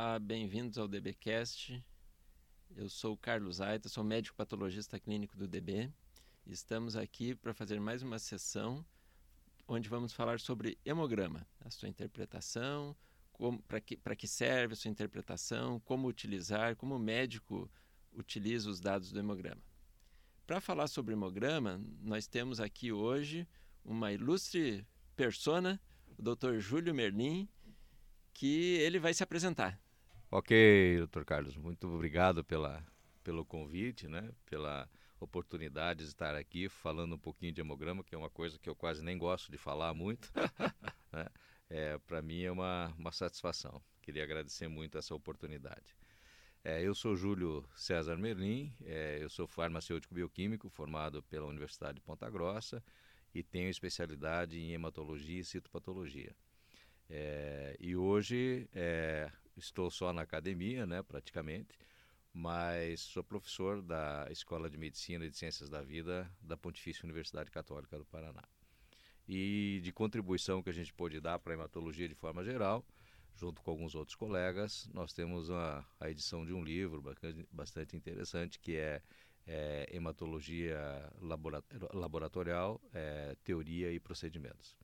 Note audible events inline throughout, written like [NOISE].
Olá, bem-vindos ao DBcast. Eu sou o Carlos Aita, sou médico patologista clínico do DB. Estamos aqui para fazer mais uma sessão onde vamos falar sobre hemograma, a sua interpretação, para que, que serve a sua interpretação, como utilizar, como o médico utiliza os dados do hemograma. Para falar sobre hemograma, nós temos aqui hoje uma ilustre persona, o Dr. Júlio Merlin, que ele vai se apresentar. Ok, doutor Carlos, muito obrigado pela, pelo convite, né? pela oportunidade de estar aqui falando um pouquinho de hemograma, que é uma coisa que eu quase nem gosto de falar muito. [LAUGHS] né? é, Para mim é uma, uma satisfação. Queria agradecer muito essa oportunidade. É, eu sou Júlio César Merlin, é, eu sou farmacêutico bioquímico formado pela Universidade de Ponta Grossa e tenho especialidade em hematologia e citopatologia. É, e hoje é, estou só na academia, né, praticamente, mas sou professor da Escola de Medicina e de Ciências da Vida da Pontifícia Universidade Católica do Paraná. E de contribuição que a gente pôde dar para a hematologia de forma geral, junto com alguns outros colegas, nós temos a, a edição de um livro bastante interessante que é, é Hematologia Laboratorial, é, Teoria e Procedimentos.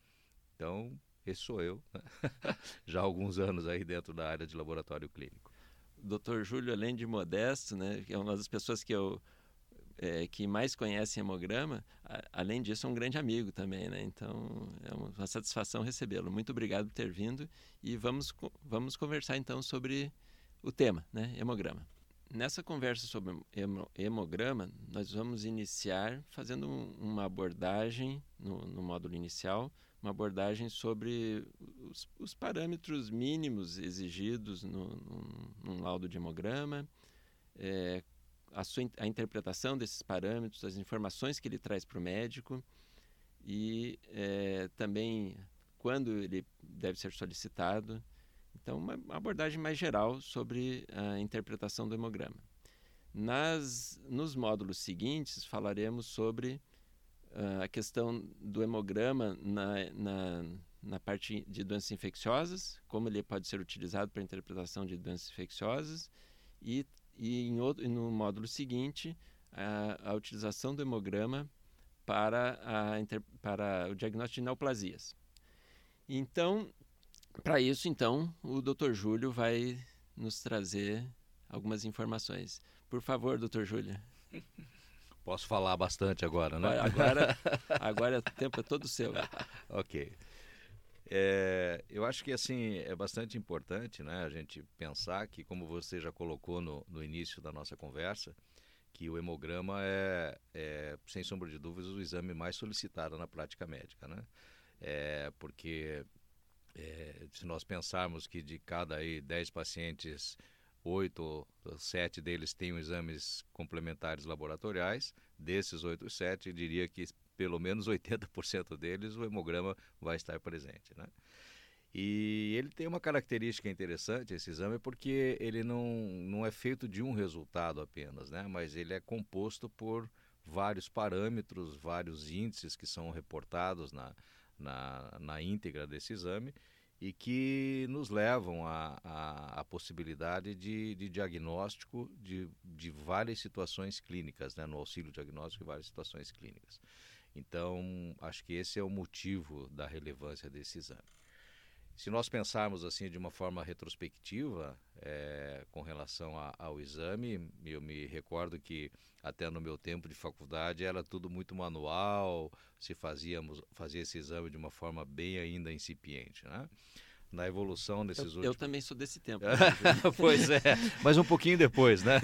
Então, esse sou eu, né? [LAUGHS] já há alguns anos aí dentro da área de laboratório clínico. Dr. Júlio, além de modesto, né, é uma das pessoas que eu é, que mais conhece hemograma, a, além disso é um grande amigo também, né? Então é uma, uma satisfação recebê-lo. Muito obrigado por ter vindo e vamos vamos conversar então sobre o tema, né? Hemograma. Nessa conversa sobre hemograma, nós vamos iniciar fazendo uma abordagem no, no módulo inicial uma abordagem sobre os, os parâmetros mínimos exigidos no, no, num laudo de hemograma, é, a, sua, a interpretação desses parâmetros, as informações que ele traz para o médico e é, também quando ele deve ser solicitado. Então, uma abordagem mais geral sobre a interpretação do hemograma. Nas, nos módulos seguintes, falaremos sobre a questão do hemograma na, na, na parte de doenças infecciosas, como ele pode ser utilizado para interpretação de doenças infecciosas, e, e em outro, no módulo seguinte, a, a utilização do hemograma para, a, para o diagnóstico de neoplasias. Então, para isso, então, o Dr. Júlio vai nos trazer algumas informações. Por favor, Dr. Júlio. [LAUGHS] Posso falar bastante agora, né? Agora, [LAUGHS] agora o tempo é todo seu. ok. É, eu acho que assim é bastante importante, né, a gente pensar que, como você já colocou no, no início da nossa conversa, que o hemograma é, é, sem sombra de dúvidas, o exame mais solicitado na prática médica, né? É, porque é, se nós pensarmos que de cada aí 10 pacientes oito sete deles têm exames complementares laboratoriais. Desses oito sete, diria que pelo menos 80% deles o hemograma vai estar presente. Né? E ele tem uma característica interessante, esse exame, porque ele não, não é feito de um resultado apenas, né? mas ele é composto por vários parâmetros, vários índices que são reportados na, na, na íntegra desse exame e que nos levam à, possibilidade de, de diagnóstico de, de, várias situações clínicas, né, no auxílio diagnóstico de várias situações clínicas. Então, acho que esse é o motivo da relevância desse exame. Se nós pensarmos assim de uma forma retrospectiva é, com relação a, ao exame, eu me recordo que até no meu tempo de faculdade era tudo muito manual, se fazíamos fazia esse exame de uma forma bem ainda incipiente, né? Na evolução desses eu, últimos. Eu também sou desse tempo. [LAUGHS] pois é, mas um pouquinho depois, né?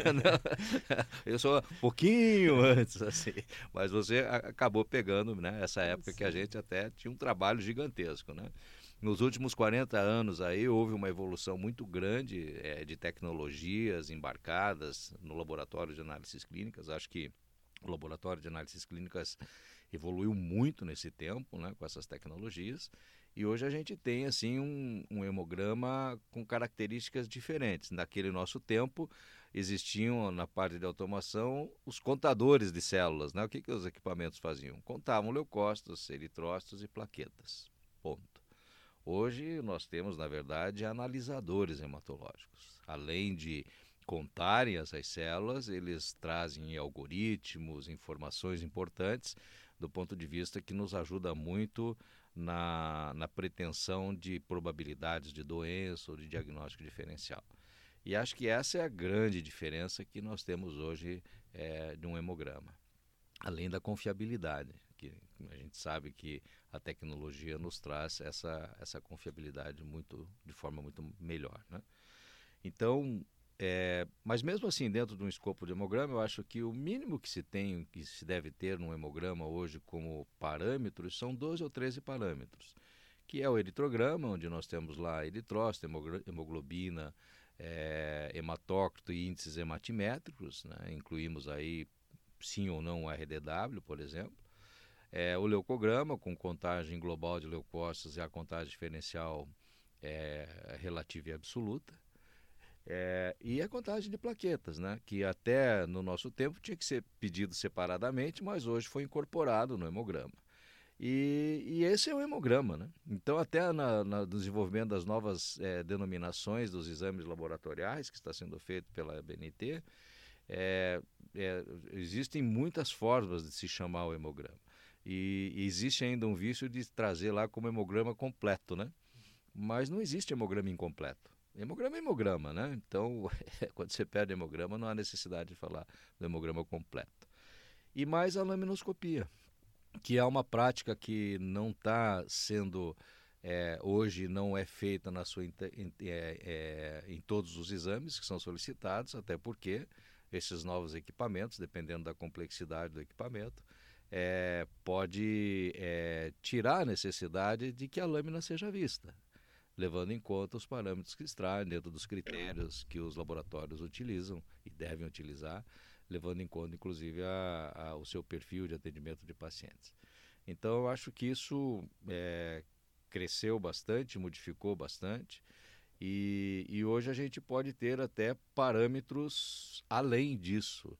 [LAUGHS] eu sou um pouquinho antes, assim. Mas você acabou pegando, né? Essa época Sim. que a gente até tinha um trabalho gigantesco, né? Nos últimos 40 anos aí houve uma evolução muito grande é, de tecnologias embarcadas no laboratório de análises clínicas. Acho que o laboratório de análises clínicas evoluiu muito nesse tempo, né, com essas tecnologias. E hoje a gente tem assim um, um hemograma com características diferentes. Naquele nosso tempo existiam na parte de automação os contadores de células. Né? O que, que os equipamentos faziam? Contavam leucócitos, eritrócitos e plaquetas. Ponto. Hoje nós temos, na verdade, analisadores hematológicos. Além de contarem as células, eles trazem algoritmos, informações importantes do ponto de vista que nos ajuda muito na, na pretensão de probabilidades de doença ou de diagnóstico diferencial. E acho que essa é a grande diferença que nós temos hoje é, de um hemograma. Além da confiabilidade, que a gente sabe que a tecnologia nos traz essa, essa confiabilidade muito, de forma muito melhor. Né? Então, é, mas mesmo assim, dentro de um escopo de hemograma, eu acho que o mínimo que se tem, que se deve ter num hemograma hoje como parâmetros, são 12 ou 13 parâmetros, que é o eritrograma, onde nós temos lá eritrócito, hemoglobina, é, hematócrito e índices hematimétricos, né? incluímos aí sim ou não o RDW, por exemplo. É, o leucograma, com contagem global de leucócitos e a contagem diferencial é, relativa e absoluta. É, e a contagem de plaquetas, né? que até no nosso tempo tinha que ser pedido separadamente, mas hoje foi incorporado no hemograma. E, e, esse é o hemograma. Né? Então, até na, na, no desenvolvimento das novas é, denominações dos exames laboratoriais que está sendo feito pela BNT, é, é, existem muitas formas de se chamar o hemograma. E, existe ainda um vício de trazer lá como hemograma completo, né? Mas não existe hemograma incompleto. Hemograma é hemograma, né? Então, [LAUGHS] quando você perde hemograma, não há necessidade de falar do hemograma completo. E mais a laminoscopia que é uma prática que não está sendo é, hoje não é feita na sua é, é, em todos os exames que são solicitados, até porque esses novos equipamentos, dependendo da complexidade do equipamento, é, pode é, tirar a necessidade de que a lâmina seja vista, levando em conta os parâmetros que extraem dentro dos critérios que os laboratórios utilizam e devem utilizar levando em conta, inclusive, a, a, o seu perfil de atendimento de pacientes. Então, eu acho que isso é, cresceu bastante, modificou bastante, e, e hoje a gente pode ter até parâmetros além disso,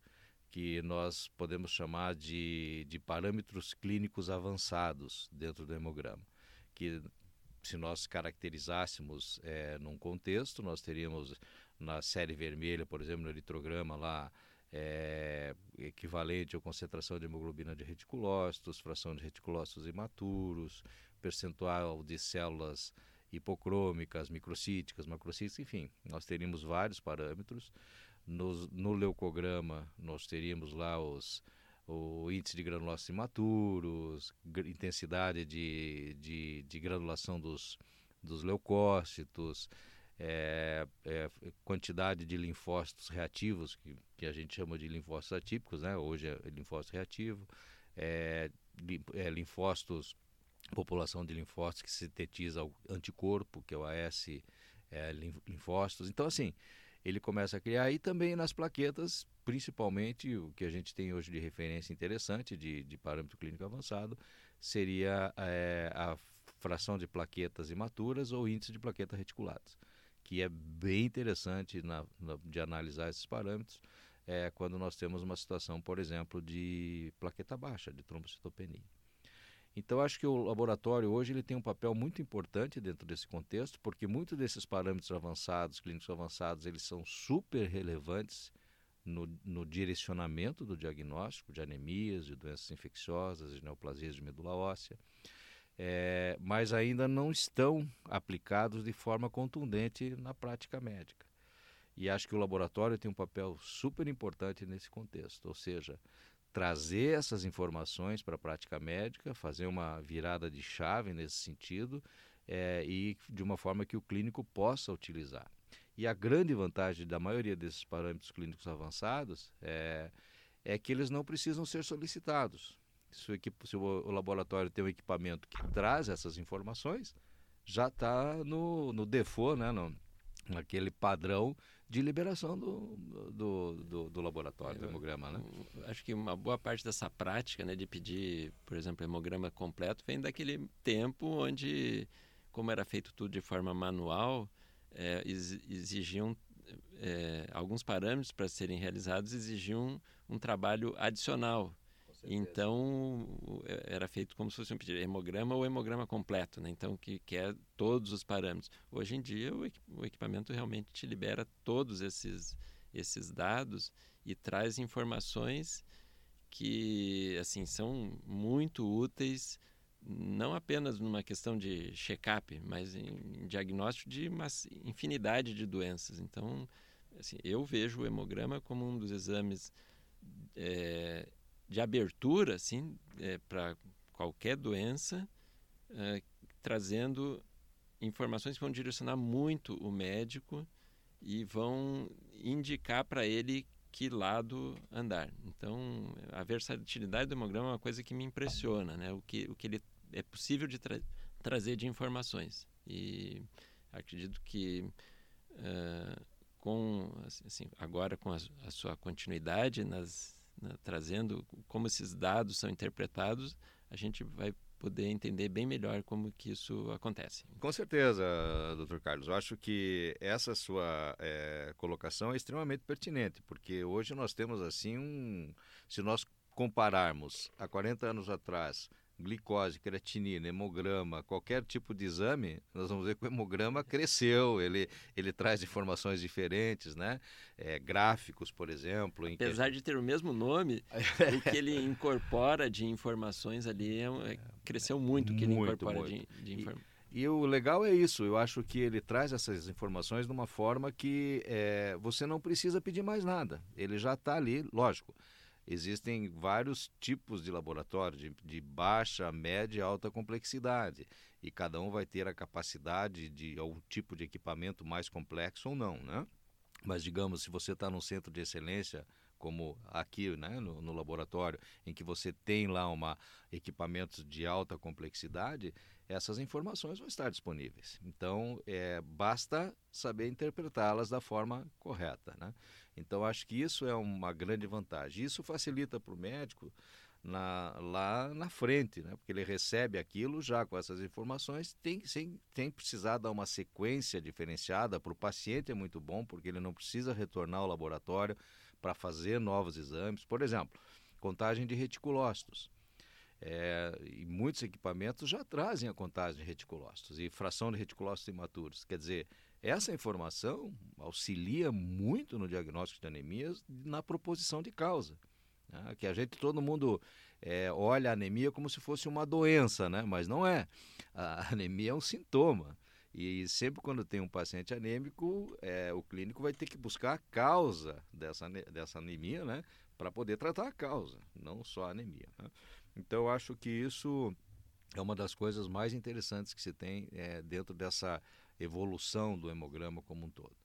que nós podemos chamar de, de parâmetros clínicos avançados dentro do hemograma, que se nós caracterizássemos é, num contexto, nós teríamos na série vermelha, por exemplo, no eritrograma lá, é, equivalente à concentração de hemoglobina de reticulócitos, fração de reticulócitos imaturos, percentual de células hipocrômicas, microcíticas, macrocíticas, enfim, nós teríamos vários parâmetros. No, no leucograma, nós teríamos lá os, o índice de granulócitos imaturos, intensidade de, de, de granulação dos, dos leucócitos, é, é, quantidade de linfócitos reativos, que, que a gente chama de linfócitos atípicos, né? hoje é linfócito reativo, é, é, linfócitos, população de linfócitos que sintetiza o anticorpo, que é o AS é, linfócitos. Então, assim, ele começa a criar, e também nas plaquetas, principalmente o que a gente tem hoje de referência interessante, de, de parâmetro clínico avançado, seria é, a fração de plaquetas imaturas ou índice de plaquetas reticuladas que é bem interessante na, na, de analisar esses parâmetros é quando nós temos uma situação, por exemplo, de plaqueta baixa, de trombocitopenia. Então, acho que o laboratório hoje ele tem um papel muito importante dentro desse contexto, porque muitos desses parâmetros avançados, clínicos avançados, eles são super relevantes no, no direcionamento do diagnóstico de anemias, de doenças infecciosas, de neoplasias de medula óssea é, mas ainda não estão aplicados de forma contundente na prática médica. E acho que o laboratório tem um papel super importante nesse contexto, ou seja, trazer essas informações para a prática médica, fazer uma virada de chave nesse sentido é, e de uma forma que o clínico possa utilizar. E a grande vantagem da maioria desses parâmetros clínicos avançados é, é que eles não precisam ser solicitados se o, se o laboratório tem um equipamento que traz essas informações, já está no, no default, né, no, naquele padrão de liberação do, do, do, do laboratório, do hemograma. Né? Acho que uma boa parte dessa prática né, de pedir, por exemplo, hemograma completo vem daquele tempo onde, como era feito tudo de forma manual, é, exigiam é, alguns parâmetros para serem realizados exigiam um trabalho adicional Então é, era feito como se fosse um pedido, hemograma ou hemograma completo, né? Então que quer todos os parâmetros. Hoje em dia o, equipamento realmente te libera todos esses esses dados e traz informações que assim são muito úteis não apenas numa questão de check-up, mas em diagnóstico de uma infinidade de doenças. Então, assim, eu vejo o hemograma como um dos exames é, de abertura, assim, é, para qualquer doença, é, trazendo informações que vão direcionar muito o médico e vão indicar para ele que lado andar. Então, a versatilidade do hemograma é uma coisa que me impressiona, né? O que, o que ele é possível de tra trazer de informações. E acredito que uh, com assim, agora com a, a sua continuidade nas, na, trazendo como esses dados são interpretados, a gente vai poder entender bem melhor como que isso acontece. Com certeza, doutor Carlos. Eu acho que essa sua é, colocação é extremamente pertinente, porque hoje nós temos assim um... Se nós compararmos a 40 anos atrás glicose, creatinina, hemograma, qualquer tipo de exame, nós vamos ver que o hemograma cresceu, ele, ele traz informações diferentes, né? É, gráficos, por exemplo. Apesar que... de ter o mesmo nome, o que ele [LAUGHS] incorpora de informações ali é, é, cresceu muito o que ele incorpora muito. de, de informações. E o legal é isso, eu acho que ele traz essas informações de uma forma que é, você não precisa pedir mais nada. Ele já está ali, lógico existem vários tipos de laboratório, de, de, baixa, média e alta complexidade. E cada um vai ter a capacidade de algum tipo de equipamento mais complexo ou não, né? Mas, digamos, se você está num centro de excelência, como aqui né, no, no, laboratório, em que você tem lá uma, equipamentos de alta complexidade, essas informações vão estar disponíveis. Então, é, basta saber interpretá-las da forma correta. Né? Então, acho que isso é uma grande vantagem. Isso facilita para o médico na, lá na frente, né? porque ele recebe aquilo já com essas informações, tem, sem, sem precisar dar uma sequência diferenciada. Para o paciente é muito bom, porque ele não precisa retornar ao laboratório para fazer novos exames. Por exemplo, contagem de reticulócitos. É, e muitos equipamentos já trazem a contagem de reticulócitos e fração de reticulócitos imaturos. Quer dizer, essa informação auxilia muito no diagnóstico de anemias na proposição de causa. Né? Que a gente, todo mundo é, olha a anemia como se fosse uma doença, né? mas não é. A [LAUGHS] anemia é um sintoma. E sempre quando tem um paciente anêmico, é, o clínico vai ter que buscar a causa dessa, dessa anemia, né? Para poder tratar a causa, não só a anemia. Né? Então, eu acho que isso é uma das coisas mais interessantes que se tem é, dentro dessa evolução do hemograma como um todo.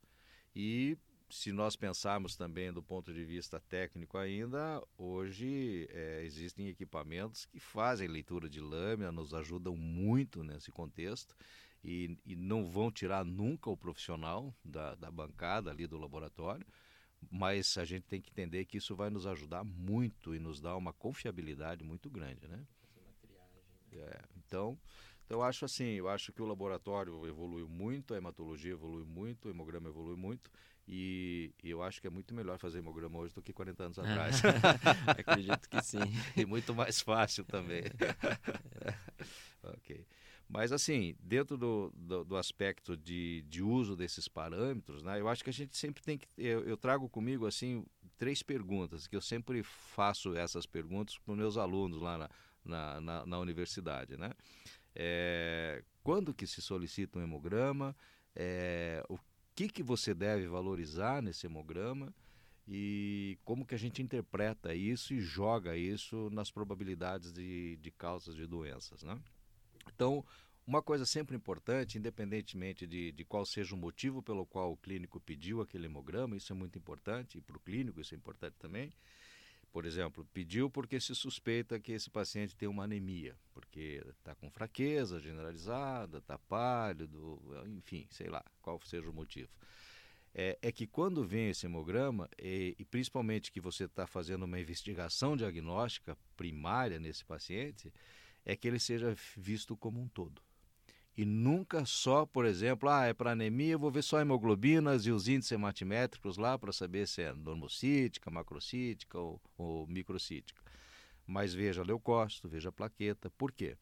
E se nós pensarmos também do ponto de vista técnico ainda, hoje é, existem equipamentos que fazem leitura de lâmina, nos ajudam muito nesse contexto e, e não vão tirar nunca o profissional da, da bancada ali do laboratório, mas a gente tem que entender que isso vai nos ajudar muito e nos dar uma confiabilidade muito grande, né? É, então, então, eu acho assim, eu acho que o laboratório evoluiu muito, a hematologia evoluiu muito, o hemograma evoluiu muito, e, e eu acho que é muito melhor fazer hemograma hoje do que 40 anos atrás. [LAUGHS] Acredito que sim. [LAUGHS] e muito mais fácil também. [LAUGHS] ok. Mas, assim, dentro do, do, do, aspecto de, de uso desses parâmetros, né, eu acho que a gente sempre tem que. Eu, eu trago comigo, assim, três perguntas, que eu sempre faço essas perguntas para os meus alunos lá na, na, na, na universidade, né? É, quando que se solicita um hemograma, é, o que, que você deve valorizar nesse hemograma e como que a gente interpreta isso e joga isso nas probabilidades de, de causas de doenças. Né? Então, uma coisa sempre importante, independentemente de, de qual seja o motivo pelo qual o clínico pediu aquele hemograma, isso é muito importante, e para o clínico isso é importante também, por exemplo, pediu porque se suspeita que esse paciente tem uma anemia, porque está com fraqueza generalizada, está pálido, enfim, sei lá, qual seja o motivo. É, é que quando vem esse hemograma, e, e principalmente que você está fazendo uma investigação diagnóstica primária nesse paciente, é que ele seja visto como um todo e nunca só, por exemplo, ah, é para anemia, vou ver só hemoglobinas e os índices hematimétricos lá para saber se é normocítica, macrocítica ou, ou microcítica. Mas veja leucócito, veja plaqueta. Por quê?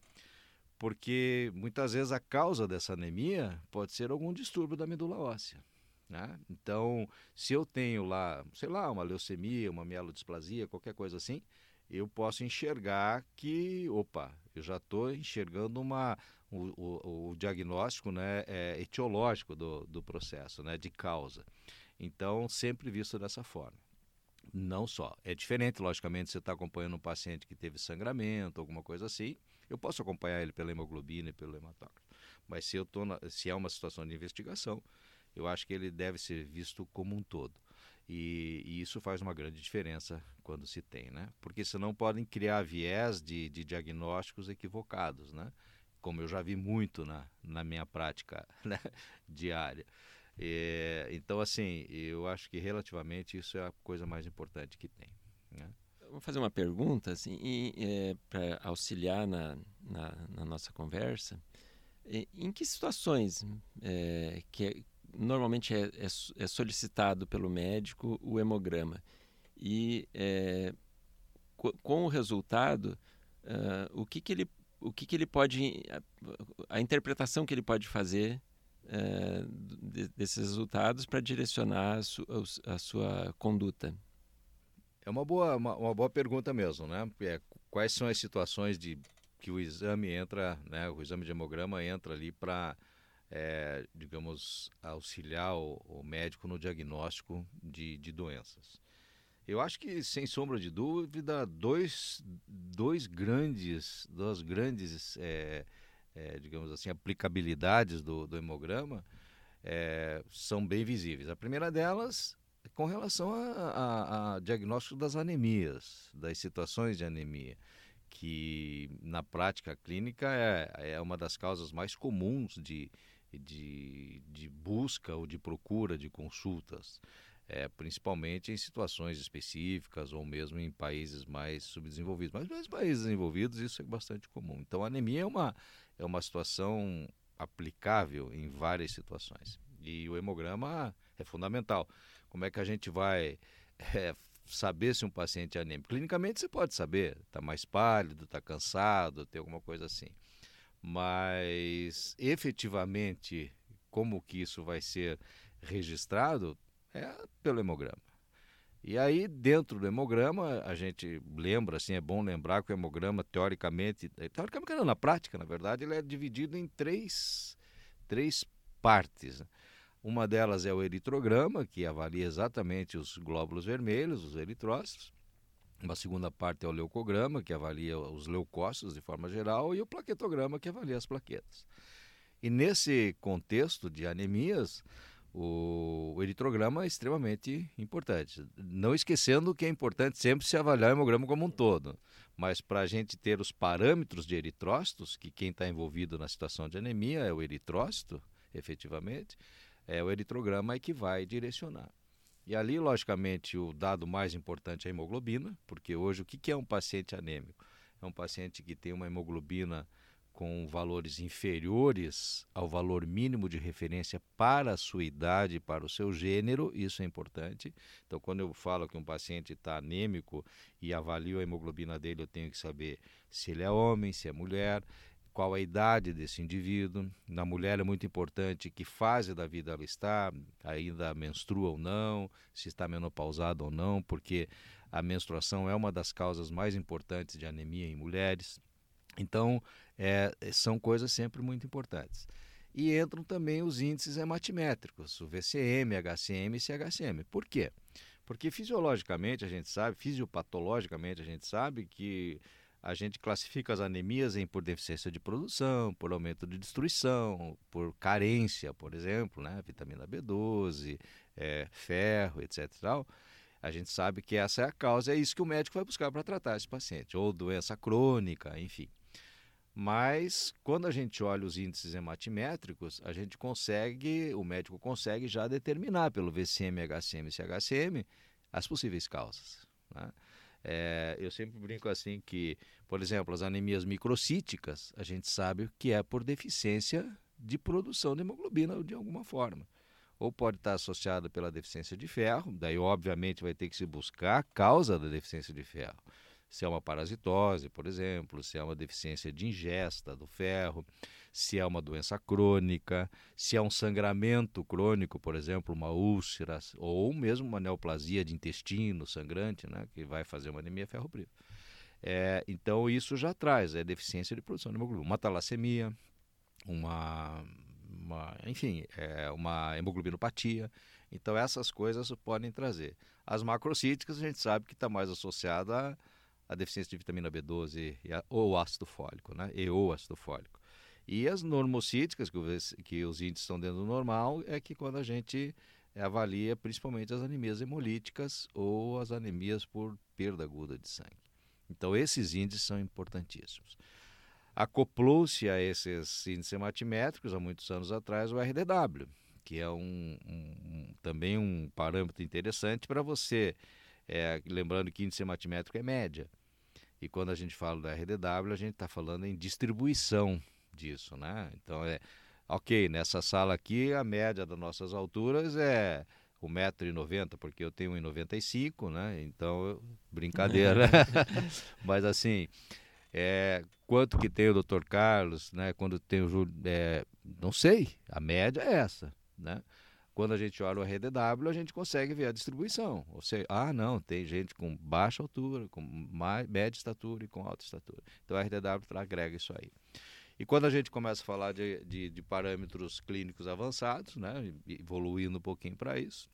Porque muitas vezes a causa dessa anemia pode ser algum distúrbio da medula óssea. Né? Então, se eu tenho lá, sei lá, uma leucemia, uma mielodisplasia, qualquer coisa assim, eu posso enxergar que, opa, eu já estou enxergando uma, o, o, o, diagnóstico né, é, etiológico do, do processo, né, de causa. Então, sempre visto dessa forma. Não só. É diferente, logicamente, você está acompanhando um paciente que teve sangramento, alguma coisa assim. Eu posso acompanhar ele pela hemoglobina e pelo hematócrito. Mas se, eu tô na, se é uma situação de investigação, eu acho que ele deve ser visto como um todo. E, e, isso faz uma grande diferença quando se tem, né? Porque senão podem criar viés de, de diagnósticos equivocados, né? Como eu já vi muito na, na minha prática [LAUGHS] né? diária. É, então, assim, eu acho que relativamente isso é a coisa mais importante que tem. Né? Vou fazer uma pergunta, assim, é, para auxiliar na, na, na, nossa conversa. Em que situações é, que normalmente é, é, é, solicitado pelo médico o hemograma? E é, com o resultado, uh, o que, que ele o que, que ele pode a, a interpretação que ele pode fazer é, desses resultados para direcionar a, su, a, sua conduta? É uma boa, uma, uma, boa pergunta mesmo, né? É, quais são as situações de que o exame entra, né? O exame de hemograma entra ali para, é, digamos, auxiliar o, o, médico no diagnóstico de, de doenças. Eu acho que, sem sombra de dúvida, dois, dois grandes, duas grandes é, é, digamos assim, aplicabilidades do, do hemograma é, são bem visíveis. A primeira delas com relação a, a, a, diagnóstico das anemias, das situações de anemia, que na prática clínica é, é uma das causas mais comuns de, de, de busca ou de procura de consultas é, principalmente em situações específicas ou mesmo em países mais subdesenvolvidos. Mas nos países desenvolvidos isso é bastante comum. Então a anemia é uma, é uma situação aplicável em várias situações. E o hemograma é fundamental. Como é que a gente vai é, saber se um paciente é anêmico? Clinicamente você pode saber, está mais pálido, está cansado, tem alguma coisa assim. Mas efetivamente, como que isso vai ser registrado, é pelo hemograma. E aí, dentro do hemograma, a gente lembra, assim, é bom lembrar que o hemograma, teoricamente, eh, teoricamente não, na prática, na verdade, ele é dividido em três, três partes. Uma delas é o eritrograma, que avalia exatamente os glóbulos vermelhos, os eritrócitos. Uma segunda parte é o leucograma, que avalia os leucócitos de forma geral, e o plaquetograma, que avalia as plaquetas. E nesse contexto de anemias, o, eritrograma é extremamente importante. Não esquecendo que é importante sempre se avaliar o hemograma como um todo. Mas para a gente ter os parâmetros de eritrócitos, que quem está envolvido na situação de anemia é o eritrócito, efetivamente, é o eritrograma é que vai direcionar. E ali, logicamente, o dado mais importante é a hemoglobina, porque hoje o que é um paciente anêmico? É um paciente que tem uma hemoglobina com valores inferiores ao valor mínimo de referência para a sua idade, para o seu gênero, isso é importante. Então, quando eu falo que um paciente está anêmico e avalio a hemoglobina dele, eu tenho que saber se ele é homem, se é mulher, qual a idade desse indivíduo. Na mulher é muito importante que fase da vida ela está, ainda menstrua ou não, se está menopausada ou não, porque a menstruação é uma das causas mais importantes de anemia em mulheres. Então, é, são coisas sempre muito importantes. E entram também os índices hematimétricos, o VCM, HCM e CHCM. Por quê? Porque fisiologicamente a gente sabe, fisiopatologicamente a gente sabe que a gente classifica as anemias em por deficiência de produção, por aumento de destruição, por carência, por exemplo, né? vitamina B12, é, ferro, etc. Tal. A gente sabe que essa é a causa, é isso que o médico vai buscar para tratar esse paciente, ou doença crônica, enfim. Mas quando a gente olha os índices hematimétricos, a gente consegue, o médico consegue já determinar pelo VCM, HCM e CHCM as possíveis causas. Né? É, eu sempre brinco assim que, por exemplo, as anemias microcíticas, a gente sabe que é por deficiência de produção de hemoglobina de alguma forma. Ou pode estar associada pela deficiência de ferro, daí obviamente vai ter que se buscar a causa da deficiência de ferro se é uma parasitose, por exemplo, se é uma deficiência de ingesta do ferro, se é uma doença crônica, se é um sangramento crônico, por exemplo, uma úlcera, ou mesmo uma neoplasia de intestino sangrante, né, que vai fazer uma anemia ferropriva. É, então, isso já traz é deficiência de produção de hemoglobina. Uma talassemia, uma, uma enfim, é, uma hemoglobinopatia. Então, essas coisas podem trazer. As macrocíticas, a gente sabe que está mais associada à, deficiência de vitamina B12 e a, ou ácido fólico, né? E ou ácido fólico. E as normocíticas, que, que os índices estão dentro do normal, é que quando a gente avalia principalmente as anemias hemolíticas ou as anemias por perda aguda de sangue. Então, esses índices são importantíssimos. Acoplou-se a esses índices hematimétricos, há muitos anos atrás, o RDW, que é um, um, também um parâmetro interessante para você, é, lembrando que índice hematimétrico é média. E quando a gente fala do RDW, a gente está falando em distribuição disso, né? Então é ok, nessa sala aqui a média das nossas alturas é 1,90m, porque eu tenho 1,95m, né? Então, brincadeira. [LAUGHS] [LAUGHS] Mas assim, é, quanto que tem o Dr. Carlos, né? Quando tem o Júlio, é, não sei, a média é essa, né? Quando a gente olha o RDW, a gente consegue ver a distribuição. Ou seja, ah, não, tem gente com baixa altura, com mais, média estatura e com alta estatura. Então, o RDW agrega isso aí. E quando a gente começa a falar de, de, de parâmetros clínicos avançados, né, evoluindo um pouquinho para isso,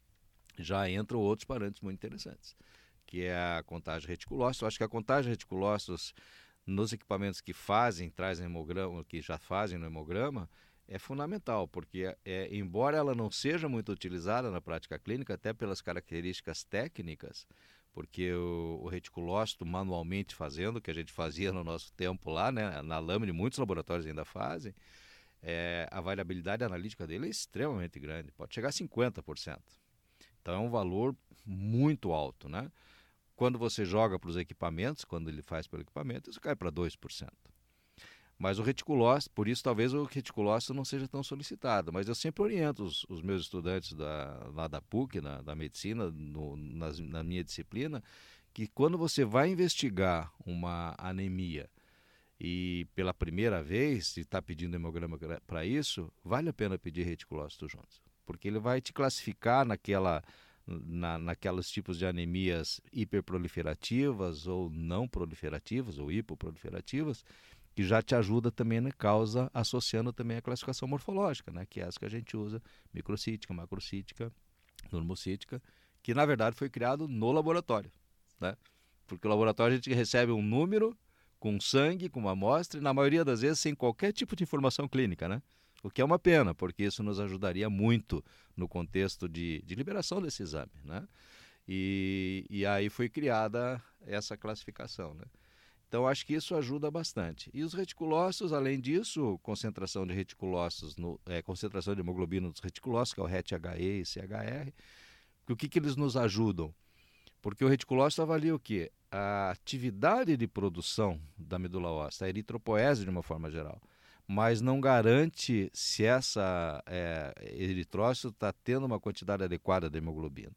já entram outros parâmetros muito interessantes, que é a contagem reticulócita. Eu acho que a contagem reticulócitos nos equipamentos que fazem, trazem hemograma, que já fazem no hemograma, é fundamental, porque é, embora ela não seja muito utilizada na prática clínica, até pelas características técnicas, porque o, o reticulócito manualmente fazendo, que a gente fazia no nosso tempo lá, né, na lâmina, muitos laboratórios ainda fazem, é, a variabilidade analítica dele é extremamente grande, pode chegar a 50%. Então é um valor muito alto, né? Quando você joga para os equipamentos, quando ele faz pelo equipamento, isso cai para 2%. Mas o reticulócito, por isso talvez o reticulócito não seja tão solicitado, mas eu sempre oriento os, os meus estudantes da, lá da PUC, na, da medicina, no, nas, na minha disciplina, que quando você vai investigar uma anemia e pela primeira vez está pedindo hemograma para isso, vale a pena pedir reticulócito juntos, porque ele vai te classificar naquela na, naquelas tipos de anemias hiperproliferativas ou não proliferativas ou hipoproliferativas que já te ajuda também na causa, associando também a classificação morfológica, né? que é essa que a gente usa, microcítica, macrocítica, normocítica, que na verdade foi criado no laboratório. Né? Porque o laboratório a gente recebe um número com sangue, com uma amostra, e na maioria das vezes sem qualquer tipo de informação clínica, né? O que é uma pena, porque isso nos ajudaria muito no contexto de, de liberação desse exame, né? E, e aí foi criada essa classificação, né? Então, acho que isso ajuda bastante. E os reticulócitos, além disso, concentração de reticulócitos, no, é, concentração de hemoglobina nos reticulócitos, que é o RET-HE e CHR, o que, que eles nos ajudam? Porque o reticulócito avalia o quê? A atividade de produção da medula óssea, a eritropoese de uma forma geral, mas não garante se essa é, eritrócito está tendo uma quantidade adequada de hemoglobina.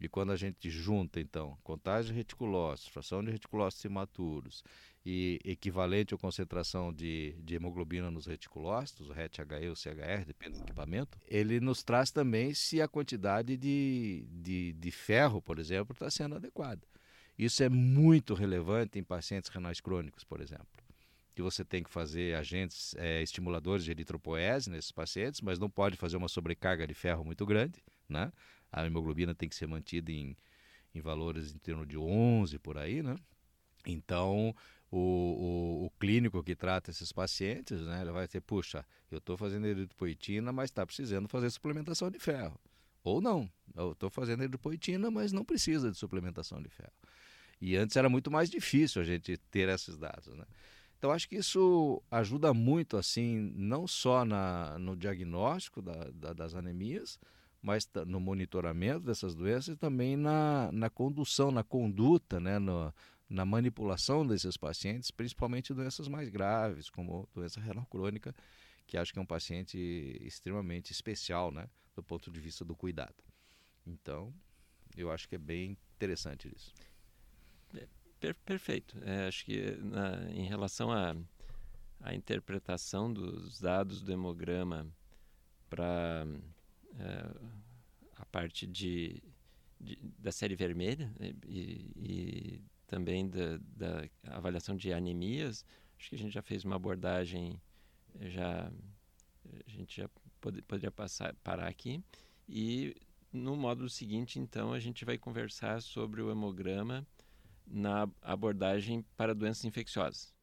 E quando a gente junta, então, contagem de reticulócitos, fração de reticulócitos imaturos e equivalente à concentração de, de hemoglobina nos reticulócitos, o RET-HE ou CHR, depende do equipamento, ele nos traz também se a quantidade de, de, de ferro, por exemplo, está sendo adequada. Isso é muito relevante em pacientes renais crônicos, por exemplo. Que você tem que fazer agentes é, estimuladores de eritropoese nesses pacientes, mas não pode fazer uma sobrecarga de ferro muito grande, né? A hemoglobina tem que ser mantida em, em valores em torno de 11 por aí, né? Então, o, o, o, clínico que trata esses pacientes, né, ele vai ter, puxa, eu estou fazendo eritropoetina, mas está precisando fazer suplementação de ferro. Ou não, eu estou fazendo eritropoetina, mas não precisa de suplementação de ferro. E antes era muito mais difícil a gente ter esses dados, né? Então, acho que isso ajuda muito, assim, não só na, no diagnóstico da, da, das anemias, mas no monitoramento dessas doenças e também na, na condução, na conduta, né, no, na manipulação desses pacientes, principalmente doenças mais graves, como doença renal crônica, que acho que é um paciente extremamente especial, né, do ponto de vista do cuidado. Então, eu acho que é bem interessante isso. per, perfeito. É, acho que na, em relação à a, a, interpretação dos dados do hemograma para é, a parte de, de, da série vermelha né, e, e também da, da, avaliação de anemias, acho que a gente já fez uma abordagem, já a gente já pode, poderia passar, parar aqui. E no módulo seguinte, então, a gente vai conversar sobre o hemograma na abordagem para doenças infecciosas.